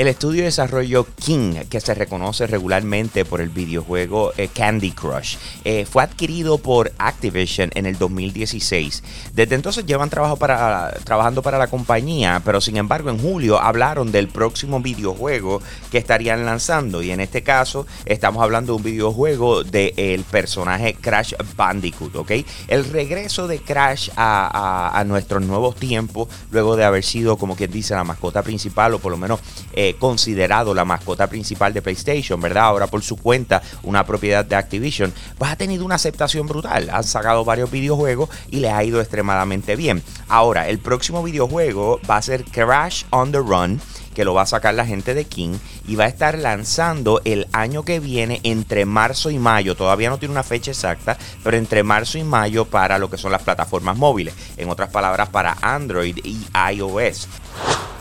El estudio de desarrollo King, que se reconoce regularmente por el videojuego eh, Candy Crush, eh, fue adquirido por Activision en el 2016. Desde entonces llevan trabajo para, trabajando para la compañía, pero sin embargo en julio hablaron del próximo videojuego que estarían lanzando. Y en este caso estamos hablando de un videojuego del personaje Crash Bandicoot, ¿ok? El regreso de Crash a, a nuestros nuevos tiempos, luego de haber sido, como quien dice, la mascota principal o por lo menos... Eh, considerado la mascota principal de PlayStation, ¿verdad? Ahora por su cuenta, una propiedad de Activision, pues ha tenido una aceptación brutal. Han sacado varios videojuegos y les ha ido extremadamente bien. Ahora, el próximo videojuego va a ser Crash on the Run que lo va a sacar la gente de King y va a estar lanzando el año que viene entre marzo y mayo. Todavía no tiene una fecha exacta, pero entre marzo y mayo para lo que son las plataformas móviles. En otras palabras, para Android y iOS.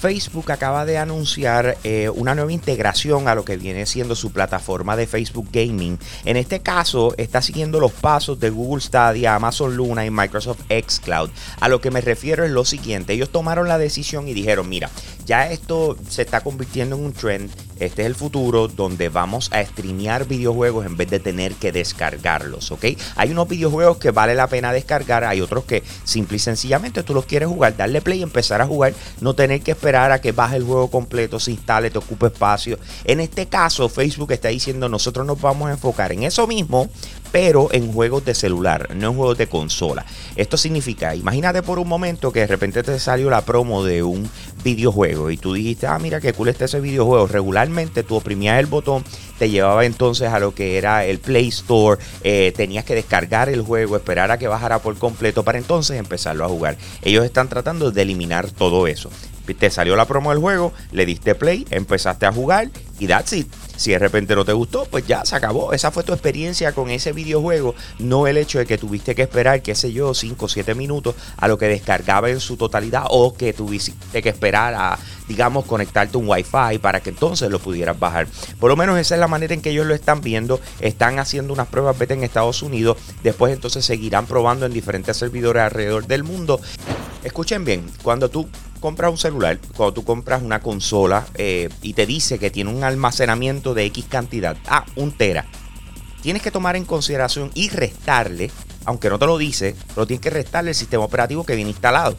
Facebook acaba de anunciar eh, una nueva integración a lo que viene siendo su plataforma de Facebook Gaming. En este caso, está siguiendo los pasos de Google Stadia, Amazon Luna y Microsoft Xcloud. A lo que me refiero es lo siguiente: ellos tomaron la decisión y dijeron, mira, ya esto se está convirtiendo en un trend este es el futuro donde vamos a streamear videojuegos en vez de tener que descargarlos, ¿ok? Hay unos videojuegos que vale la pena descargar, hay otros que simple y sencillamente tú los quieres jugar, darle play y empezar a jugar, no tener que esperar a que baje el juego completo, se instale, te ocupe espacio. En este caso, Facebook está diciendo nosotros nos vamos a enfocar en eso mismo, pero en juegos de celular, no en juegos de consola. Esto significa, imagínate por un momento que de repente te salió la promo de un videojuego y tú dijiste, ah, mira qué cool está ese videojuego. Regularmente tú oprimías el botón, te llevaba entonces a lo que era el Play Store, eh, tenías que descargar el juego, esperar a que bajara por completo para entonces empezarlo a jugar. Ellos están tratando de eliminar todo eso. Te salió la promo del juego, le diste play, empezaste a jugar y that's it. Si de repente no te gustó, pues ya se acabó. Esa fue tu experiencia con ese videojuego, no el hecho de que tuviste que esperar, qué sé yo, 5 o 7 minutos a lo que descargaba en su totalidad o que tuviste que esperar a, digamos, conectarte un Wi-Fi para que entonces lo pudieras bajar. Por lo menos esa es la manera en que ellos lo están viendo. Están haciendo unas pruebas beta en Estados Unidos. Después entonces seguirán probando en diferentes servidores alrededor del mundo. Escuchen bien, cuando tú compras un celular, cuando tú compras una consola eh, y te dice que tiene un almacenamiento de X cantidad, ah, un tera, tienes que tomar en consideración y restarle, aunque no te lo dice, pero tienes que restarle el sistema operativo que viene instalado.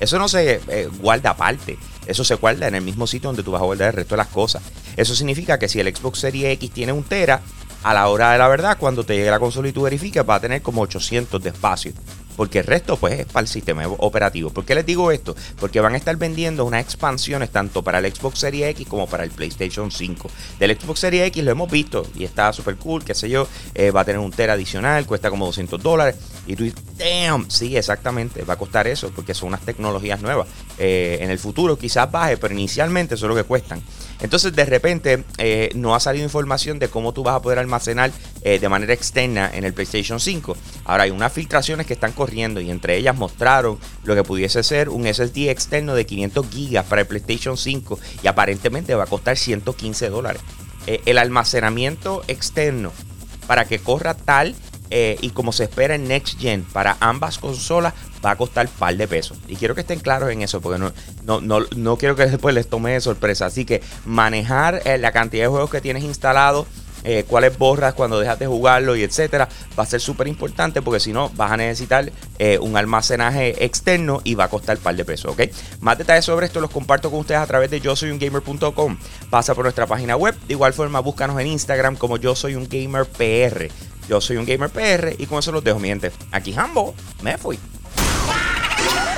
Eso no se eh, guarda aparte. Eso se guarda en el mismo sitio donde tú vas a guardar el resto de las cosas. Eso significa que si el Xbox Series X tiene un tera, a la hora de la verdad, cuando te llegue la consola y tú verifiques, va a tener como 800 de espacio porque el resto pues es para el sistema operativo. ¿Por qué les digo esto? Porque van a estar vendiendo unas expansiones tanto para el Xbox Series X como para el PlayStation 5. Del Xbox Series X lo hemos visto y está súper cool, qué sé yo, eh, va a tener un tera adicional, cuesta como 200 dólares. Y tú dices, damn, sí, exactamente, va a costar eso porque son unas tecnologías nuevas. Eh, en el futuro quizás baje, pero inicialmente eso es lo que cuestan. Entonces de repente eh, no ha salido información de cómo tú vas a poder almacenar de manera externa en el PlayStation 5. Ahora hay unas filtraciones que están corriendo y entre ellas mostraron lo que pudiese ser un SSD externo de 500 gigas para el PlayStation 5 y aparentemente va a costar 115 dólares. Eh, el almacenamiento externo para que corra tal eh, y como se espera en Next Gen para ambas consolas va a costar un par de pesos. Y quiero que estén claros en eso, porque no, no, no, no quiero que después les tome de sorpresa. Así que manejar eh, la cantidad de juegos que tienes instalado eh, cuáles borras cuando dejas de jugarlo y etcétera, va a ser súper importante porque si no vas a necesitar eh, un almacenaje externo y va a costar un par de pesos, ¿ok? Más detalles sobre esto los comparto con ustedes a través de yo soy un gamer.com. Pasa por nuestra página web, de igual forma búscanos en Instagram como yo soy un gamer PR. Yo soy un gamer PR y con eso los dejo, mi. Aquí Hambo, me fui.